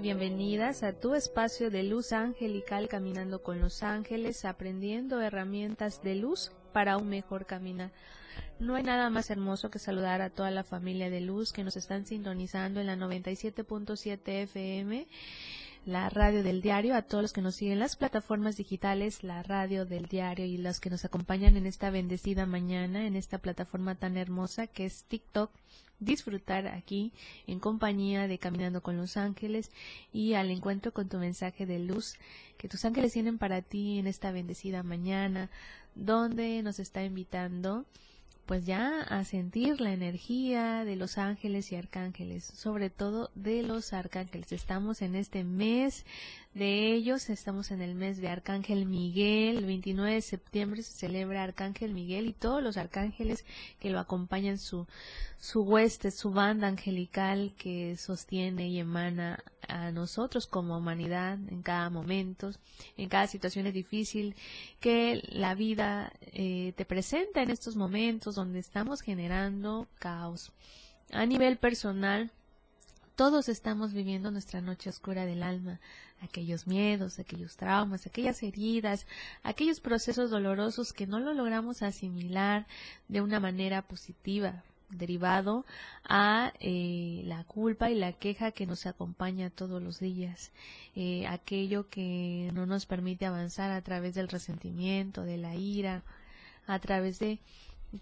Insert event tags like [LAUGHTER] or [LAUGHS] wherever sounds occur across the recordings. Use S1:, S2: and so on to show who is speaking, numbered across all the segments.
S1: Bienvenidas a tu espacio de luz angelical caminando con los ángeles, aprendiendo herramientas de luz para un mejor caminar. No hay nada más hermoso que saludar a toda la familia de luz que nos están sintonizando en la 97.7 FM la radio del diario, a todos los que nos siguen en las plataformas digitales, la radio del diario y los que nos acompañan en esta bendecida mañana, en esta plataforma tan hermosa que es TikTok, disfrutar aquí en compañía de Caminando con los Ángeles y al encuentro con tu mensaje de luz que tus ángeles tienen para ti en esta bendecida mañana, donde nos está invitando pues ya a sentir la energía de los ángeles y arcángeles, sobre todo de los arcángeles. Estamos en este mes de ellos, estamos en el mes de Arcángel Miguel, el 29 de septiembre se celebra Arcángel Miguel y todos los arcángeles que lo acompañan, su, su hueste, su banda angelical que sostiene y emana a nosotros como humanidad en cada momento, en cada situación difícil que la vida eh, te presenta en estos momentos donde estamos generando caos. A nivel personal, todos estamos viviendo nuestra noche oscura del alma, aquellos miedos, aquellos traumas, aquellas heridas, aquellos procesos dolorosos que no lo logramos asimilar de una manera positiva, derivado a eh, la culpa y la queja que nos acompaña todos los días, eh, aquello que no nos permite avanzar a través del resentimiento, de la ira, a través de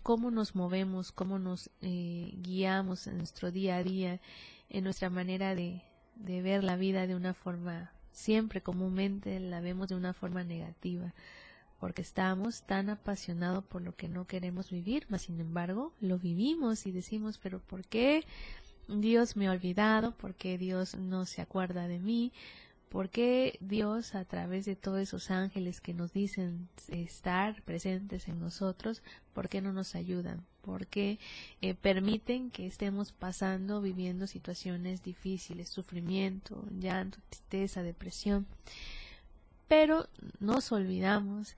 S1: cómo nos movemos, cómo nos eh, guiamos en nuestro día a día, en nuestra manera de, de ver la vida de una forma, siempre comúnmente la vemos de una forma negativa porque estamos tan apasionados por lo que no queremos vivir, mas sin embargo lo vivimos y decimos, pero ¿por qué Dios me ha olvidado? ¿Por qué Dios no se acuerda de mí? ¿Por qué Dios a través de todos esos ángeles que nos dicen estar presentes en nosotros, por qué no nos ayudan? ¿Por qué eh, permiten que estemos pasando, viviendo situaciones difíciles, sufrimiento, llanto, tristeza, depresión? Pero nos olvidamos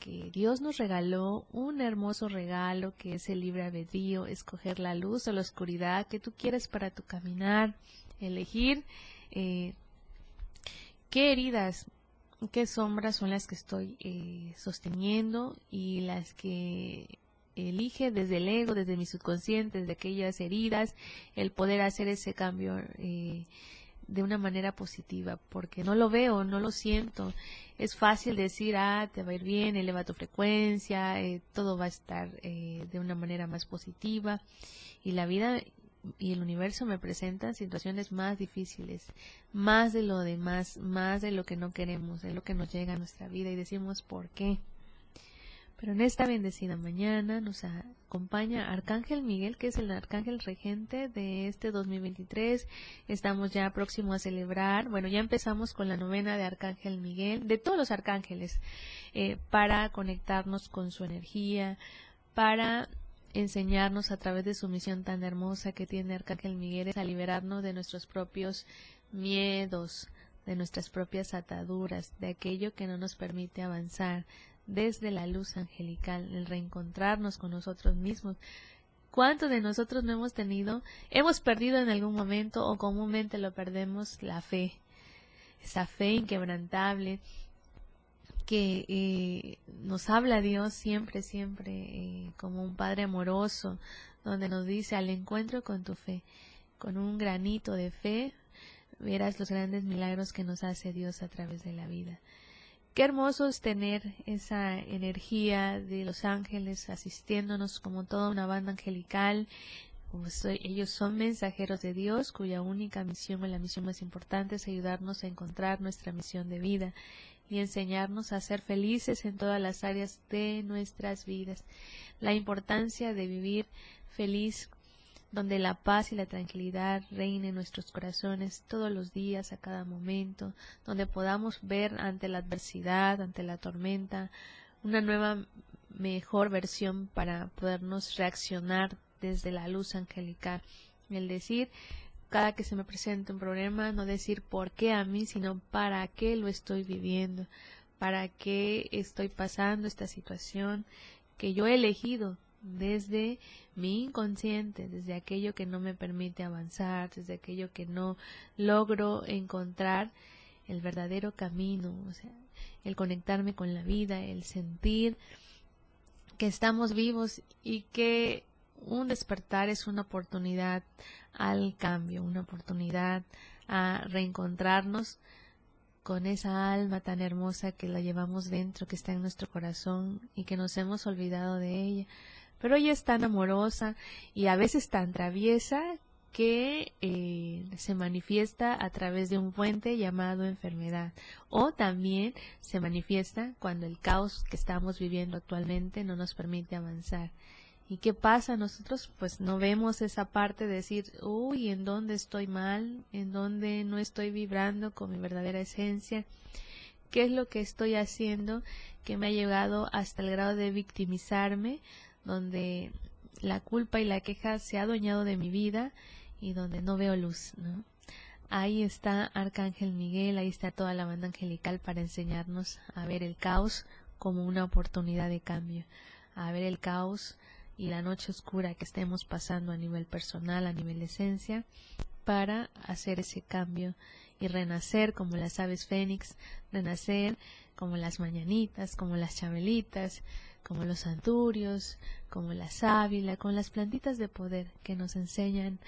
S1: que Dios nos regaló un hermoso regalo que es el libre albedrío, escoger la luz o la oscuridad que tú quieres para tu caminar, elegir eh, qué heridas, qué sombras son las que estoy eh, sosteniendo y las que elige desde el ego, desde mi subconsciente, desde aquellas heridas, el poder hacer ese cambio. Eh, de una manera positiva, porque no lo veo, no lo siento. Es fácil decir, ah, te va a ir bien, eleva tu frecuencia, eh, todo va a estar eh, de una manera más positiva. Y la vida y el universo me presentan situaciones más difíciles, más de lo demás, más de lo que no queremos, de lo que nos llega a nuestra vida y decimos, ¿por qué? Pero en esta bendecida mañana nos acompaña Arcángel Miguel, que es el Arcángel regente de este 2023. Estamos ya próximos a celebrar, bueno, ya empezamos con la novena de Arcángel Miguel, de todos los arcángeles, eh, para conectarnos con su energía, para enseñarnos a través de su misión tan hermosa que tiene Arcángel Miguel a liberarnos de nuestros propios miedos, de nuestras propias ataduras, de aquello que no nos permite avanzar, desde la luz angelical, el reencontrarnos con nosotros mismos. ¿Cuántos de nosotros no hemos tenido, hemos perdido en algún momento o comúnmente lo perdemos la fe? Esa fe inquebrantable que eh, nos habla Dios siempre, siempre eh, como un Padre amoroso, donde nos dice al encuentro con tu fe, con un granito de fe, verás los grandes milagros que nos hace Dios a través de la vida. Qué hermoso es tener esa energía de los ángeles asistiéndonos como toda una banda angelical. ellos son mensajeros de Dios cuya única misión o la misión más importante es ayudarnos a encontrar nuestra misión de vida y enseñarnos a ser felices en todas las áreas de nuestras vidas. La importancia de vivir feliz, donde la paz y la tranquilidad reinen en nuestros corazones todos los días, a cada momento, donde podamos ver ante la adversidad, ante la tormenta, una nueva, mejor versión para podernos reaccionar desde la luz angelical. El decir, cada que se me presenta un problema, no decir por qué a mí, sino para qué lo estoy viviendo, para qué estoy pasando esta situación que yo he elegido desde mi inconsciente, desde aquello que no me permite avanzar, desde aquello que no logro encontrar el verdadero camino, o sea, el conectarme con la vida, el sentir que estamos vivos y que un despertar es una oportunidad al cambio, una oportunidad a reencontrarnos con esa alma tan hermosa que la llevamos dentro, que está en nuestro corazón y que nos hemos olvidado de ella. Pero ella es tan amorosa y a veces tan traviesa que eh, se manifiesta a través de un puente llamado enfermedad o también se manifiesta cuando el caos que estamos viviendo actualmente no nos permite avanzar. ¿Y qué pasa? Nosotros pues no vemos esa parte de decir, uy, ¿en dónde estoy mal? ¿En dónde no estoy vibrando con mi verdadera esencia? ¿Qué es lo que estoy haciendo que me ha llegado hasta el grado de victimizarme, donde la culpa y la queja se ha adueñado de mi vida y donde no veo luz, ¿no? Ahí está Arcángel Miguel, ahí está toda la banda angelical para enseñarnos a ver el caos como una oportunidad de cambio, a ver el caos y la noche oscura que estemos pasando a nivel personal, a nivel esencia, para hacer ese cambio y renacer como las aves fénix, renacer como las mañanitas, como las chabelitas, como los anturios, como la sábila, con las plantitas de poder que nos enseñan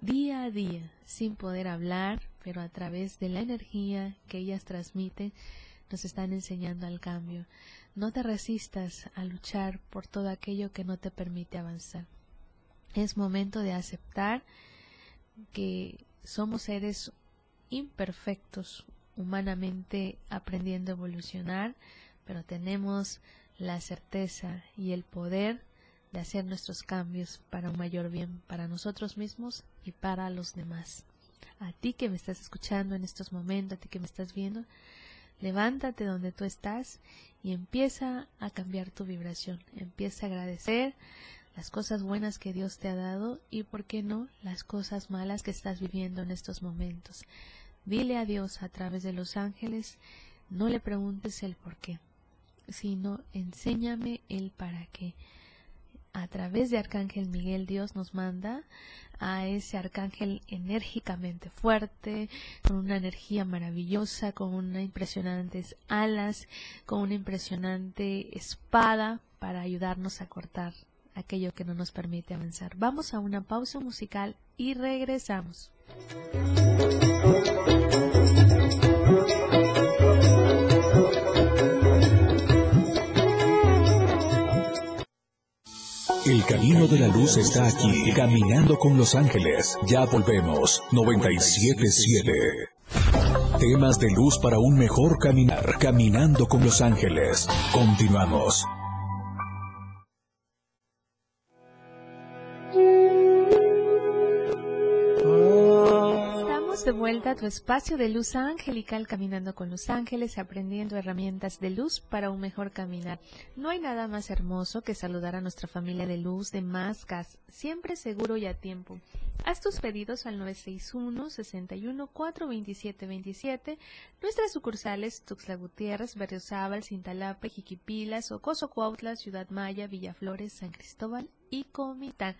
S1: día a día, sin poder hablar, pero a través de la energía que ellas transmiten, nos están enseñando al cambio. No te resistas a luchar por todo aquello que no te permite avanzar. Es momento de aceptar que somos seres imperfectos, humanamente aprendiendo a evolucionar, pero tenemos la certeza y el poder de hacer nuestros cambios para un mayor bien para nosotros mismos y para los demás. A ti que me estás escuchando en estos momentos, a ti que me estás viendo, levántate donde tú estás y empieza a cambiar tu vibración, empieza a agradecer las cosas buenas que Dios te ha dado y, por qué no, las cosas malas que estás viviendo en estos momentos. Dile a Dios a través de los ángeles, no le preguntes el por qué, sino enséñame el para qué a través de Arcángel Miguel Dios nos manda a ese arcángel enérgicamente fuerte, con una energía maravillosa, con unas impresionantes alas, con una impresionante espada para ayudarnos a cortar aquello que no nos permite avanzar. Vamos a una pausa musical y regresamos.
S2: El camino de la luz está aquí, caminando con los ángeles. Ya volvemos. 977. Temas de luz para un mejor caminar, caminando con los ángeles. Continuamos.
S1: De vuelta a tu espacio de luz angelical caminando con los ángeles, aprendiendo herramientas de luz para un mejor caminar. No hay nada más hermoso que saludar a nuestra familia de luz de más gas, siempre seguro y a tiempo. Haz tus pedidos al 961 61 427 27, nuestras sucursales Tuxtla Gutiérrez, Berriozábal, Cintalapa, Jiquipilas, Ocoso Cuautla, Ciudad Maya, Villaflores, San Cristóbal y Comitán.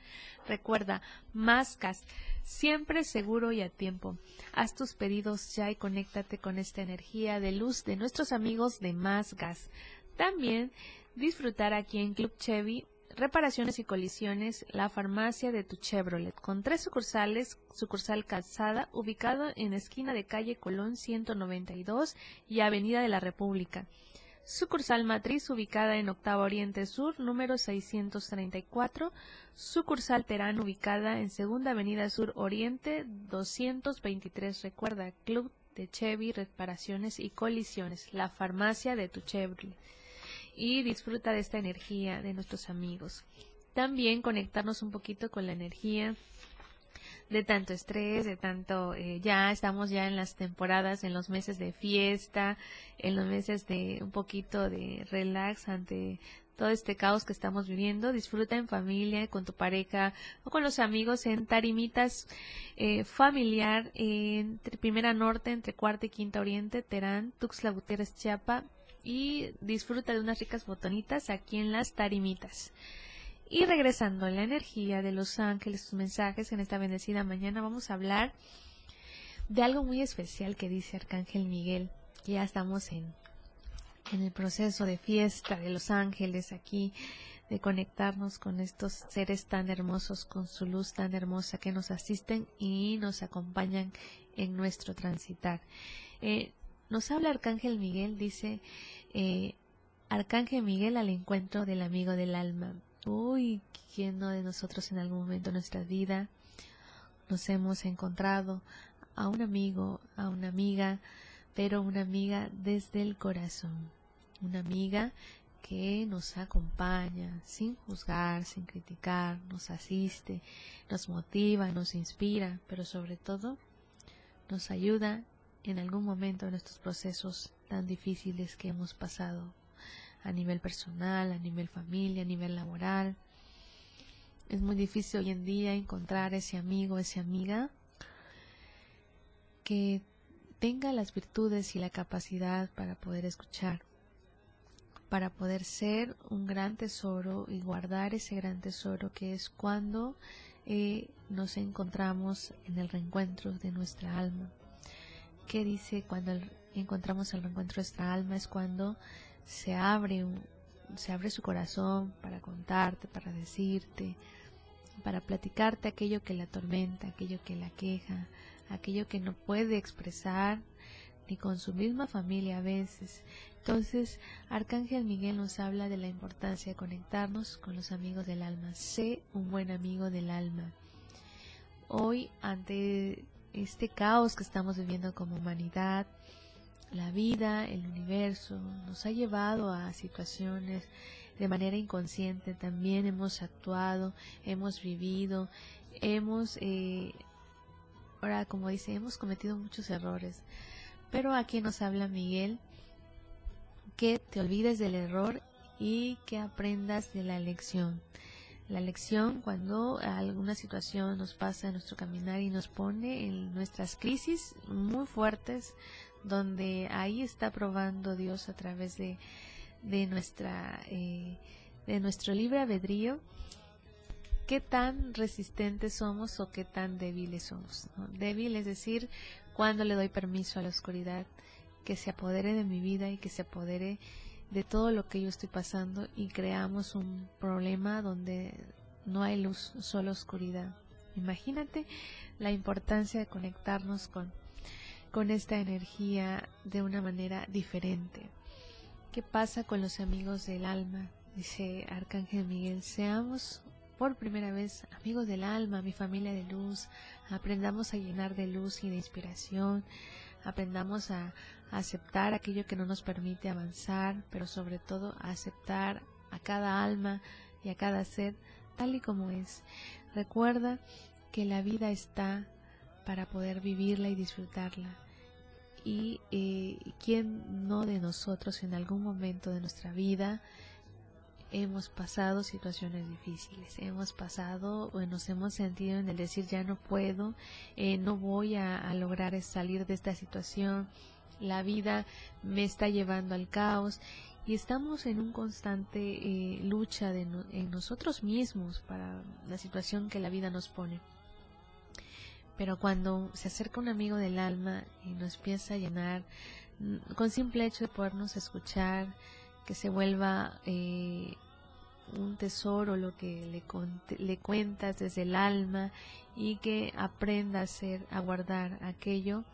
S1: Recuerda, Mascas, siempre seguro y a tiempo. Haz tus pedidos ya y conéctate con esta energía de luz de nuestros amigos de Más Gas. También disfrutar aquí en Club Chevy reparaciones y colisiones, la farmacia de tu Chevrolet, con tres sucursales, sucursal Calzada, ubicado en esquina de calle Colón 192 y Avenida de la República. Sucursal Matriz ubicada en Octava Oriente Sur, número 634. Sucursal Terán ubicada en Segunda Avenida Sur Oriente 223. Recuerda, Club de Chevy, Reparaciones y Colisiones, la farmacia de tu Chevrolet. Y disfruta de esta energía de nuestros amigos. también conectarnos un poquito con la energía de tanto estrés, de tanto, eh, ya estamos ya en las temporadas, en los meses de fiesta, en los meses de un poquito de relax ante todo este caos que estamos viviendo. Disfruta en familia, con tu pareja o con los amigos en tarimitas eh, familiar entre Primera Norte, entre Cuarta y Quinta Oriente, Terán, Tuxtla Gutiérrez, Chiapa y disfruta de unas ricas botonitas aquí en las tarimitas. Y regresando a la energía de los ángeles, sus mensajes en esta bendecida mañana, vamos a hablar de algo muy especial que dice Arcángel Miguel. Ya estamos en, en el proceso de fiesta de los ángeles aquí, de conectarnos con estos seres tan hermosos, con su luz tan hermosa que nos asisten y nos acompañan en nuestro transitar. Eh, nos habla Arcángel Miguel, dice eh, Arcángel Miguel al encuentro del amigo del alma. Uy, ¿quién no de nosotros en algún momento de nuestra vida nos hemos encontrado a un amigo, a una amiga, pero una amiga desde el corazón? Una amiga que nos acompaña sin juzgar, sin criticar, nos asiste, nos motiva, nos inspira, pero sobre todo nos ayuda en algún momento de nuestros procesos tan difíciles que hemos pasado a nivel personal, a nivel familia, a nivel laboral. Es muy difícil hoy en día encontrar ese amigo, esa amiga que tenga las virtudes y la capacidad para poder escuchar, para poder ser un gran tesoro y guardar ese gran tesoro que es cuando eh, nos encontramos en el reencuentro de nuestra alma. ¿Qué dice cuando encontramos el reencuentro de nuestra alma? Es cuando se abre, se abre su corazón para contarte, para decirte, para platicarte aquello que la atormenta, aquello que la queja, aquello que no puede expresar ni con su misma familia a veces. Entonces, Arcángel Miguel nos habla de la importancia de conectarnos con los amigos del alma. Sé un buen amigo del alma. Hoy, ante este caos que estamos viviendo como humanidad, la vida, el universo, nos ha llevado a situaciones de manera inconsciente, también hemos actuado, hemos vivido, hemos, eh, ahora como dice, hemos cometido muchos errores. Pero aquí nos habla Miguel que te olvides del error y que aprendas de la lección. La lección cuando alguna situación nos pasa en nuestro caminar y nos pone en nuestras crisis muy fuertes, donde ahí está probando Dios a través de, de nuestra eh, de nuestro libre albedrío qué tan resistentes somos o qué tan débiles somos. Débil es decir, cuando le doy permiso a la oscuridad que se apodere de mi vida y que se apodere de todo lo que yo estoy pasando y creamos un problema donde no hay luz, solo oscuridad. Imagínate la importancia de conectarnos con con esta energía de una manera diferente. ¿Qué pasa con los amigos del alma? Dice Arcángel Miguel, seamos por primera vez amigos del alma, mi familia de luz, aprendamos a llenar de luz y de inspiración, aprendamos a, aceptar aquello que no nos permite avanzar, pero sobre todo a aceptar a cada alma y a cada ser tal y como es. Recuerda que la vida está para poder vivirla y disfrutarla. Y eh, quién no de nosotros en algún momento de nuestra vida hemos pasado situaciones difíciles, hemos pasado o nos hemos sentido en el decir ya no puedo, eh, no voy a, lograr salir de esta situación, la vida me está llevando al caos y estamos en un constante eh, lucha de en nosotros mismos para la situación que la vida nos pone. Pero cuando se acerca un amigo del alma y nos empieza a llenar, mm, con simple hecho de podernos escuchar, que se vuelva eh, un tesoro lo que le, le cuentas desde el alma y que aprenda a hacer, a guardar aquello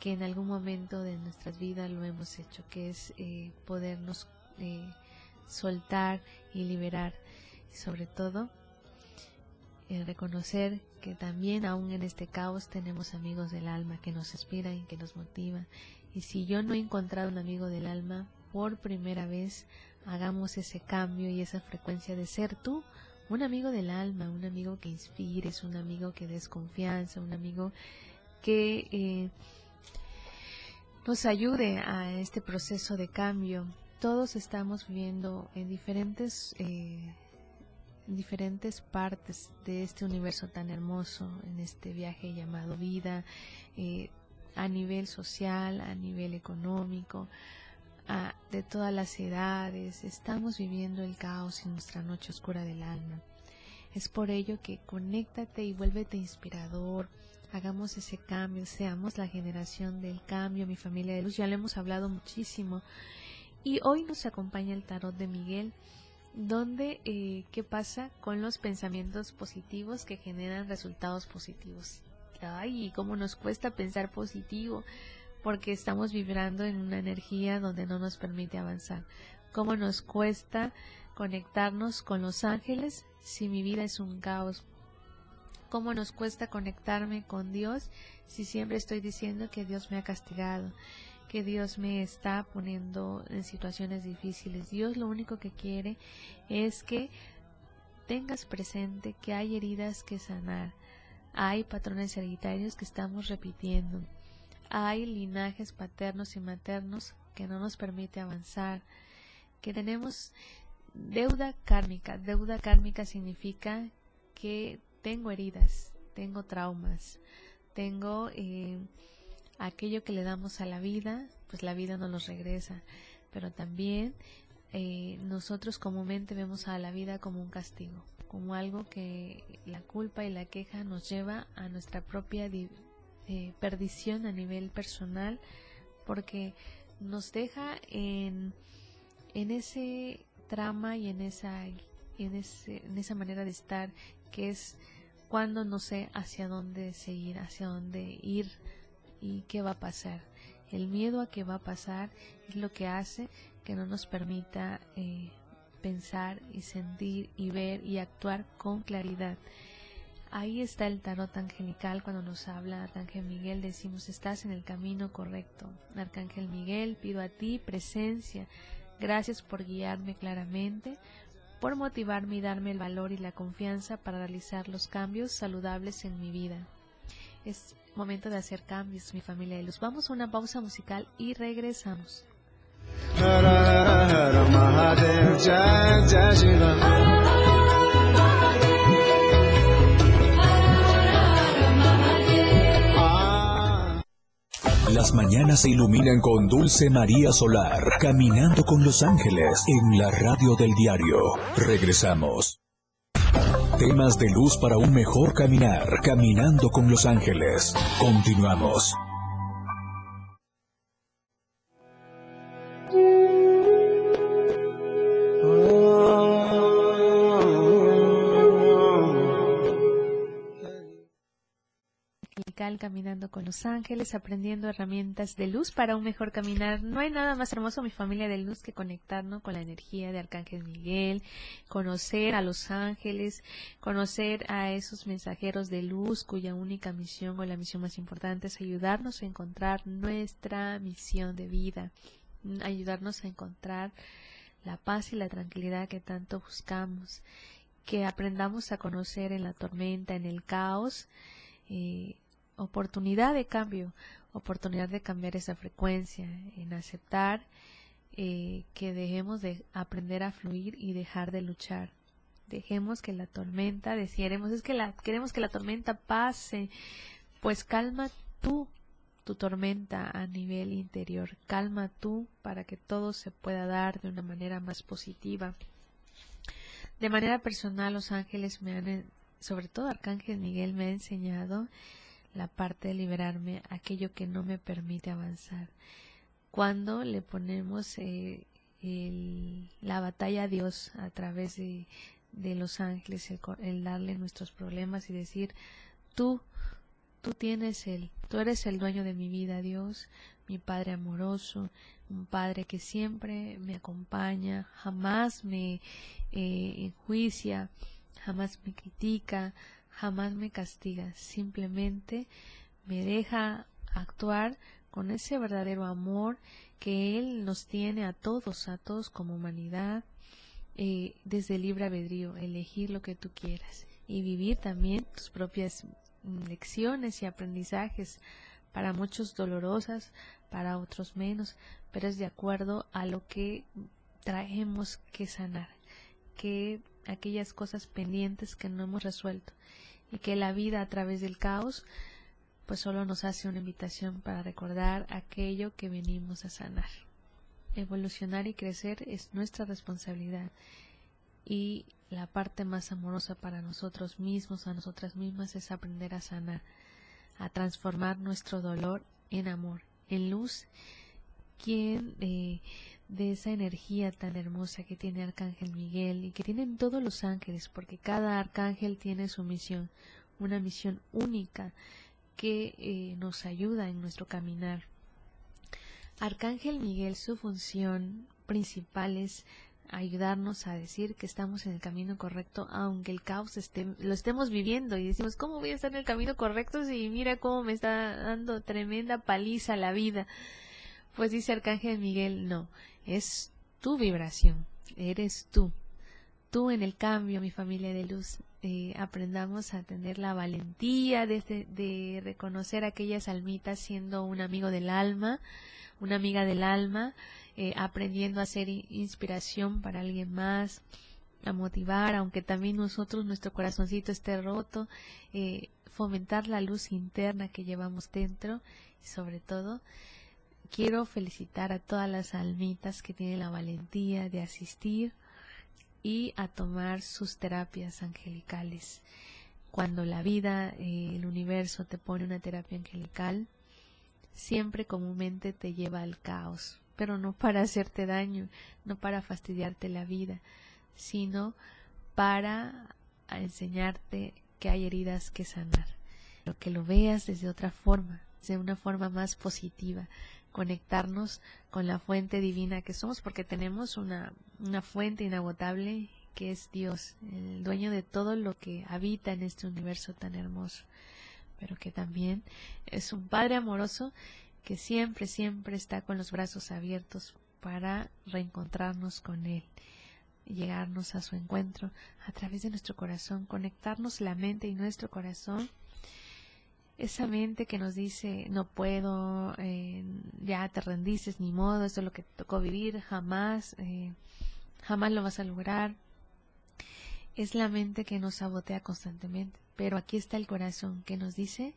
S1: que en algún momento de nuestras vidas lo hemos hecho, que es eh, podernos eh, soltar y liberar. Sobre todo, reconocer que también aún en este caos tenemos amigos del alma que nos inspiran y que nos motivan. Y si yo no he encontrado un amigo del alma, por primera vez hagamos ese cambio y esa frecuencia de ser tú un amigo del alma, un amigo que inspires, un amigo que des confianza, un amigo que eh, nos ayude a este proceso de cambio. Todos estamos viviendo en diferentes, eh, diferentes partes de este universo tan hermoso, en este viaje llamado vida, eh, a nivel social, a nivel económico, de todas las edades. Estamos viviendo el caos en nuestra noche oscura del alma. Es por ello que conéctate y vuélvete inspirador, hagamos ese cambio, seamos la generación del cambio, mi familia de luz, ya lo hemos hablado muchísimo. Y hoy nos acompaña el tarot de Miguel, donde eh, qué pasa con los pensamientos positivos que generan resultados positivos. Ay, cómo nos cuesta pensar positivo, porque estamos vibrando en una energía donde no nos permite avanzar. Cómo nos cuesta conectarnos con los ángeles si mi vida es un caos cómo nos cuesta conectarme con Dios si siempre estoy diciendo que Dios me ha castigado, que Dios me está poniendo en situaciones difíciles. Dios lo único que quiere es que tengas presente que hay heridas que sanar, hay patrones hereditarios que estamos repitiendo, hay linajes paternos y maternos que no nos permite avanzar, que tenemos deuda kármica. Deuda kármica significa que tengo heridas, tengo traumas, tengo eh, aquello que le damos a la vida, pues la vida no nos regresa, pero también eh, nosotros comúnmente vemos a la vida como un castigo, como algo que la culpa y la queja nos lleva a nuestra propia eh, perdición a nivel personal, porque nos deja en, ese trama y en esa en, ese, en esa manera de estar que es cuando no sé hacia dónde seguir, hacia dónde ir y qué va a pasar. El miedo a qué va a pasar es lo que hace que no nos permita eh, pensar y sentir y ver y actuar con claridad. Ahí está el tarot angelical cuando nos habla Arcángel Miguel, decimos estás en el camino correcto. Arcángel Miguel, pido a ti presencia, gracias por guiarme claramente, por motivarme y darme el valor y la confianza para realizar los cambios saludables en mi vida. Es momento de hacer cambios, mi familia de luz. Vamos a una pausa musical y regresamos.
S2: Las mañanas se iluminan con Dulce María Solar, caminando con los ángeles en la radio del diario. Regresamos. Temas de luz para un mejor caminar, caminando con los ángeles. Continuamos.
S1: Caminando con los ángeles, aprendiendo herramientas de luz para un mejor caminar. No hay nada más hermoso, mi familia de luz, que conectarnos con la energía de Arcángel Miguel, conocer a los ángeles, conocer a esos mensajeros de luz cuya única misión o la misión más importante es ayudarnos a encontrar nuestra misión de vida, ayudarnos a encontrar la paz y la tranquilidad que tanto buscamos, que aprendamos a conocer en la tormenta, en el caos, eh, oportunidad de cambio, oportunidad de cambiar esa frecuencia, en aceptar eh, que dejemos de aprender a fluir y dejar de luchar. Dejemos que la tormenta, decíamos, es que la, queremos que la tormenta pase, pues calma tú tu tormenta a nivel interior, calma tú para que todo se pueda dar de una manera más positiva. De manera personal, los ángeles me han, sobre todo Arcángel Miguel me ha enseñado la parte de liberarme, aquello que no me permite avanzar. Cuando le ponemos eh, la batalla a Dios a través de, los ángeles, el, darle nuestros problemas y decir, tú, tú tienes el, tú eres el dueño de mi vida, Dios, mi Padre amoroso, un Padre que siempre me acompaña, jamás me eh, enjuicia, jamás me critica, jamás me castiga, simplemente me deja actuar con ese verdadero amor que Él nos tiene a todos, a todos como humanidad, eh, desde el libre albedrío, elegir lo que tú quieras y vivir también tus propias mm, lecciones y aprendizajes, para muchos dolorosas, para otros menos, pero es de acuerdo a lo que traemos que sanar, que aquellas cosas pendientes que no hemos resuelto y que la vida a través del caos pues solo nos hace una invitación para recordar aquello que venimos a sanar. Evolucionar y crecer es nuestra responsabilidad y la parte más amorosa para nosotros mismos, a nosotras mismas, es aprender a sanar, a transformar nuestro dolor en amor, en luz, quien eh, de esa energía tan hermosa que tiene Arcángel Miguel y que tienen todos los ángeles, porque cada arcángel tiene su misión, una misión única que eh, nos ayuda en nuestro caminar. Arcángel Miguel, su función principal es ayudarnos a decir que estamos en el camino correcto, aunque el caos esté, lo estemos viviendo y decimos, ¿cómo voy a estar en el camino correcto si mira cómo me está dando tremenda paliza la vida? Pues dice Arcángel Miguel, no, es tu vibración, eres tú. Tú en el cambio, mi familia de luz, eh, aprendamos a tener la valentía de, de reconocer aquellas almitas siendo un amigo del alma, una amiga del alma, eh, aprendiendo a ser inspiración para alguien más, a motivar, aunque también nosotros, nuestro corazoncito esté roto, eh, fomentar la luz interna que llevamos dentro y sobre todo quiero felicitar a todas las almitas que tienen la valentía de asistir y a tomar sus terapias angelicales. Cuando la vida, eh, el universo te pone una terapia angelical, siempre comúnmente te lleva al caos, pero no para hacerte daño, no para fastidiarte la vida, sino para enseñarte que hay heridas que sanar. Que lo veas desde otra forma, de una forma más positiva, conectarnos con la fuente divina que somos, porque tenemos una, una fuente inagotable que es Dios, el dueño de todo lo que habita en este universo tan hermoso, pero que también es un Padre amoroso que siempre, siempre está con los brazos abiertos para reencontrarnos con Él, llegarnos a su encuentro a través de nuestro corazón, conectarnos la mente y nuestro corazón. Esa mente que nos dice, no puedo, eh, ya te rendices, ni modo, esto es lo que tocó vivir, jamás, eh, jamás lo vas a lograr. Es la mente que nos sabotea constantemente, pero aquí está el corazón que nos dice,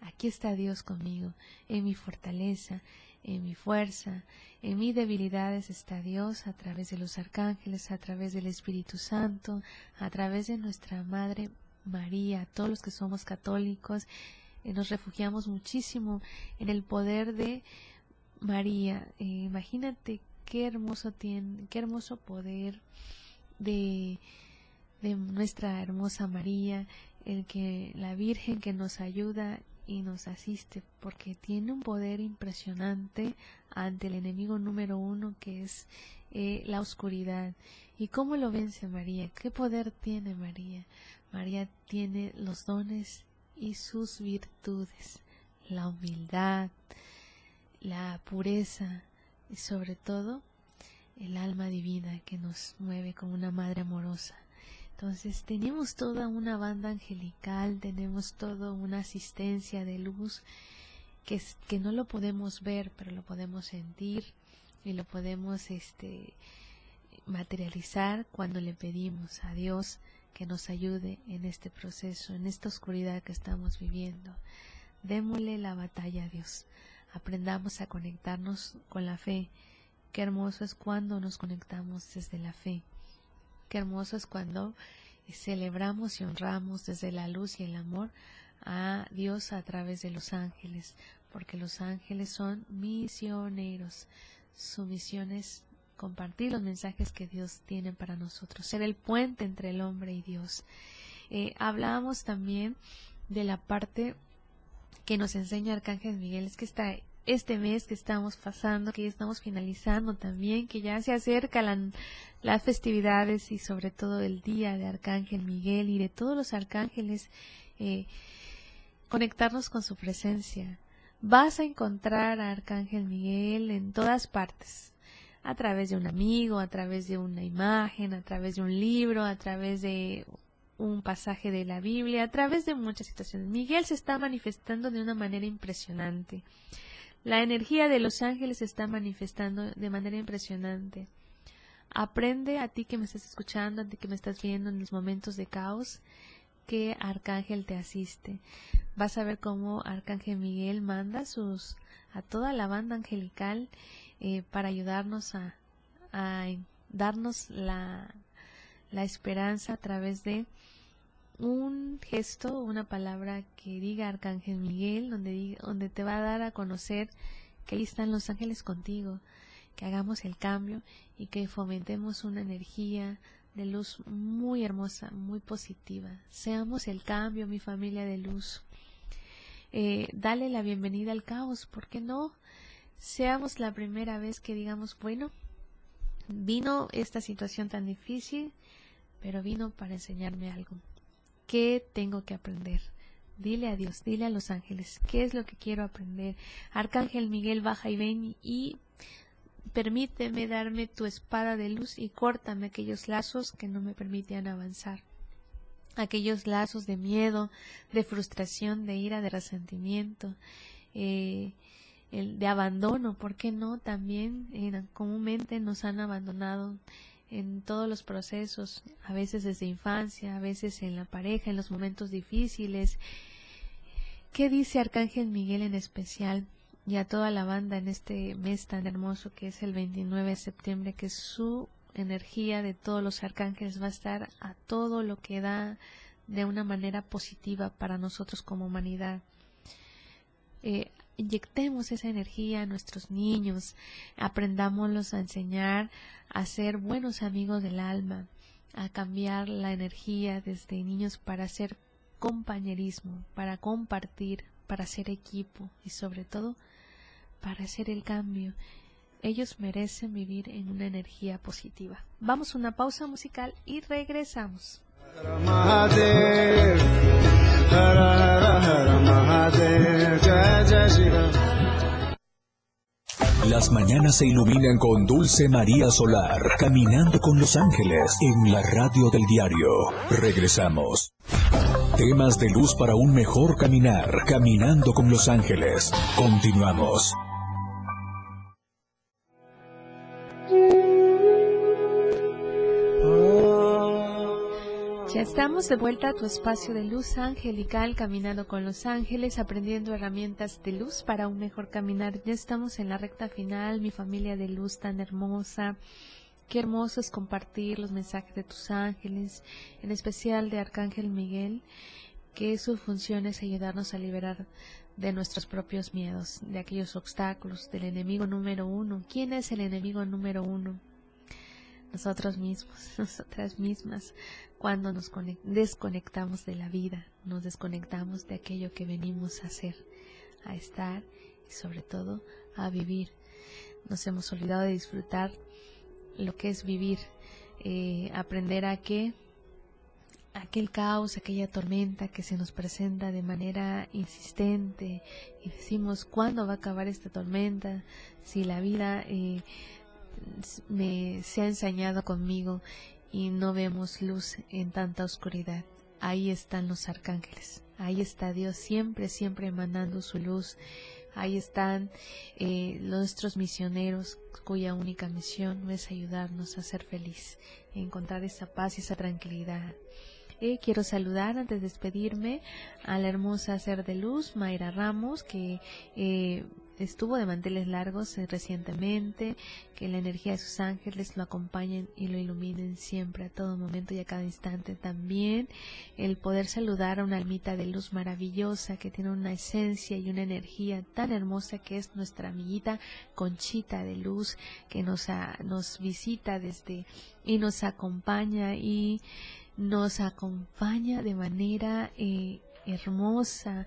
S1: Aquí está Dios conmigo, en mi fortaleza, en mi fuerza, en mis debilidades está Dios a través de los arcángeles, a través del Espíritu Santo, a través de nuestra Madre María, todos los que somos católicos, eh, nos refugiamos muchísimo en el poder de María. Eh, imagínate qué hermoso tiene, qué hermoso poder de, de nuestra hermosa María, el que la Virgen que nos ayuda y nos asiste porque tiene un poder impresionante ante el enemigo número uno que es eh, la oscuridad. ¿Y cómo lo vence María? ¿Qué poder tiene María? María tiene los dones y sus virtudes, la humildad, la pureza y sobre todo el alma divina que nos mueve como una madre amorosa. Entonces tenemos toda una banda angelical, tenemos toda una asistencia de luz que, que no lo podemos ver, pero lo podemos sentir y lo podemos este, materializar cuando le pedimos a Dios que nos ayude en este proceso, en esta oscuridad que estamos viviendo. Démosle la batalla a Dios. Aprendamos a conectarnos con la fe. Qué hermoso es cuando nos conectamos desde la fe. Qué hermoso es cuando celebramos y honramos desde la luz y el amor a Dios a través de los ángeles, porque los ángeles son misioneros. Su misión es compartir los mensajes que Dios tiene para nosotros, ser el puente entre el hombre y Dios. Eh, hablábamos también de la parte que nos enseña Arcángel Miguel, es que está este mes que estamos pasando, que ya estamos finalizando también, que ya se acercan las festividades y sobre todo el día de Arcángel Miguel y de todos los arcángeles, eh, conectarnos con su presencia. Vas a encontrar a Arcángel Miguel en todas partes. A través de un amigo, a través de una imagen, a través de un libro, a través de un pasaje de la Biblia, a través de muchas situaciones. Miguel se está manifestando de una manera impresionante. La energía de los ángeles se está manifestando de manera impresionante. Aprende a ti que me estás escuchando, a ti que me estás viendo en los momentos de caos, que Arcángel te asiste. Vas a ver cómo Arcángel Miguel manda sus a toda la banda angelical eh, para ayudarnos a, darnos la, esperanza a través de un gesto, una palabra que diga Arcángel Miguel, donde, donde te va a dar a conocer que ahí están los ángeles contigo, que hagamos el cambio y que fomentemos una energía de luz muy hermosa, muy positiva. Seamos el cambio, mi familia de luz. Eh, dale la bienvenida al caos, ¿por qué no? Seamos la primera vez que digamos, bueno, vino esta situación tan difícil, pero vino para enseñarme algo. ¿Qué tengo que aprender? Dile a Dios, dile a los ángeles, ¿qué es lo que quiero aprender? Arcángel Miguel, baja y ven y permíteme darme tu espada de luz y córtame aquellos lazos que no me permitían avanzar. Aquellos lazos de miedo, de frustración, de ira, de resentimiento, eh, el de abandono, ¿por qué no? También eh, comúnmente nos han abandonado en todos los procesos, a veces desde infancia, a veces en la pareja, en los momentos difíciles. ¿Qué dice Arcángel Miguel en especial? Y a toda la banda en este mes tan hermoso que es el 29 de septiembre, que su energía de todos los arcángeles va a estar a todo lo que da de una manera positiva para nosotros como humanidad. Eh, inyectemos esa energía a nuestros niños, aprendámoslos a enseñar a ser buenos amigos del alma, a cambiar la energía desde niños para hacer compañerismo, para compartir, para ser equipo y sobre todo para hacer el cambio. Ellos merecen vivir en una energía positiva. Vamos a una pausa musical y regresamos.
S2: Las mañanas se iluminan con Dulce María Solar, caminando con los ángeles en la radio del diario. Regresamos. Temas de luz para un mejor caminar, caminando con los ángeles. Continuamos.
S1: Estamos de vuelta a tu espacio de luz angelical, caminando con los ángeles, aprendiendo herramientas de luz para un mejor caminar. Ya estamos en la recta final, mi familia de luz tan hermosa. Qué hermoso es compartir los mensajes de tus ángeles, en especial de Arcángel Miguel, que su función es ayudarnos a liberar de nuestros propios miedos, de aquellos obstáculos, del enemigo número uno. ¿Quién es el enemigo número uno? Nosotros mismos, [LAUGHS] nosotras mismas, cuando nos desconectamos de la vida, nos desconectamos de aquello que venimos a hacer, a estar y sobre todo a vivir. Nos hemos olvidado de disfrutar lo que es vivir, eh, aprender a que aquel caos, aquella tormenta que se nos presenta de manera insistente y decimos, ¿cuándo va a acabar esta tormenta? Si la vida... Eh, me se ha ensañado conmigo y no vemos luz en tanta oscuridad. Ahí están los arcángeles, ahí está Dios siempre, siempre emanando su luz. Ahí están eh, nuestros misioneros cuya única misión es ayudarnos a ser feliz, encontrar esa paz y esa tranquilidad. Eh, quiero saludar antes de despedirme a la hermosa ser de luz, Mayra Ramos, que eh, estuvo de manteles largos eh, recientemente, que la energía de sus ángeles lo acompañen y lo iluminen siempre, a todo momento y a cada instante. También el poder saludar a una almita de luz maravillosa que tiene una esencia y una energía tan hermosa que es nuestra amiguita Conchita de Luz, que nos, nos visita desde y nos acompaña y nos acompaña de manera eh, hermosa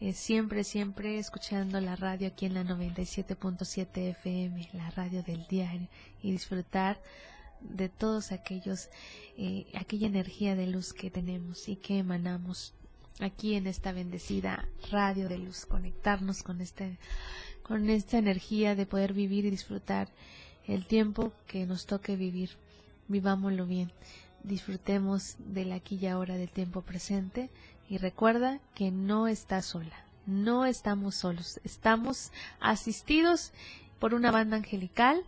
S1: eh, siempre, siempre escuchando la radio aquí en la 97.7 FM, la radio del diario, y disfrutar de todos aquellos, eh, aquella energía de luz que tenemos y que emanamos aquí en esta bendecida radio de luz, conectarnos con este, con esta energía de poder vivir y disfrutar el tiempo que nos toque vivir, vivámoslo bien, disfrutemos del aquí y ahora del tiempo presente y recuerda que no estás sola, no estamos solos, estamos asistidos por una banda angelical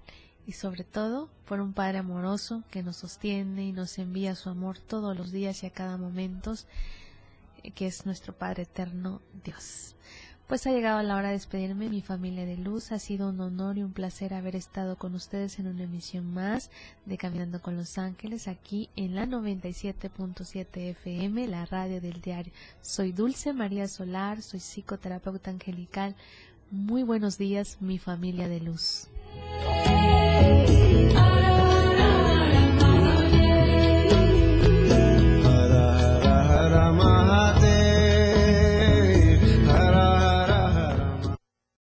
S1: y sobre todo por un Padre amoroso que nos sostiene y nos envía su amor todos los días y a cada momento, que es nuestro Padre eterno Dios. Pues ha llegado la hora de despedirme, mi familia de luz. Ha sido un honor y un placer haber estado con ustedes en una emisión más de Caminando con los Ángeles, aquí en la 97.7 FM, la radio del diario. Soy Dulce María Solar, soy psicoterapeuta angelical. Muy buenos días, mi familia de luz.